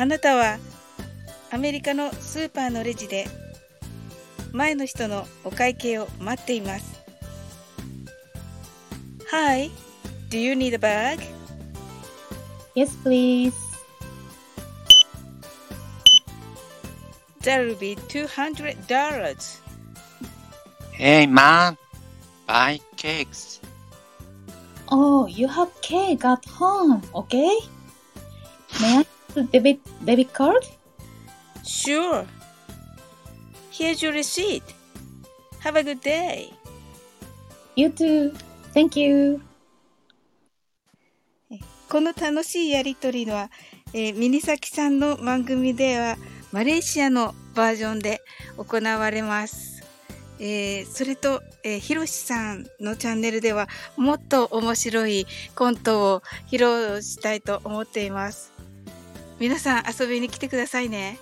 あなたはアメリカのスーパーのレジで前の人のお会計を待っています。Hi, do you need a bag? Yes, please. That'll be $200. Hey man, buy cakes. Oh, you have cake at home, okay? Debit, debit card? Sure. Here's your receipt. Have a good day. You too. Thank you. この楽しいやりとりは、えー、ミニサキさんの番組ではマレーシアのバージョンで行われます。えー、それと、えー、ひろしさんのチャンネルではもっと面白いコントを披露したいと思っています。皆さん遊びに来てくださいね。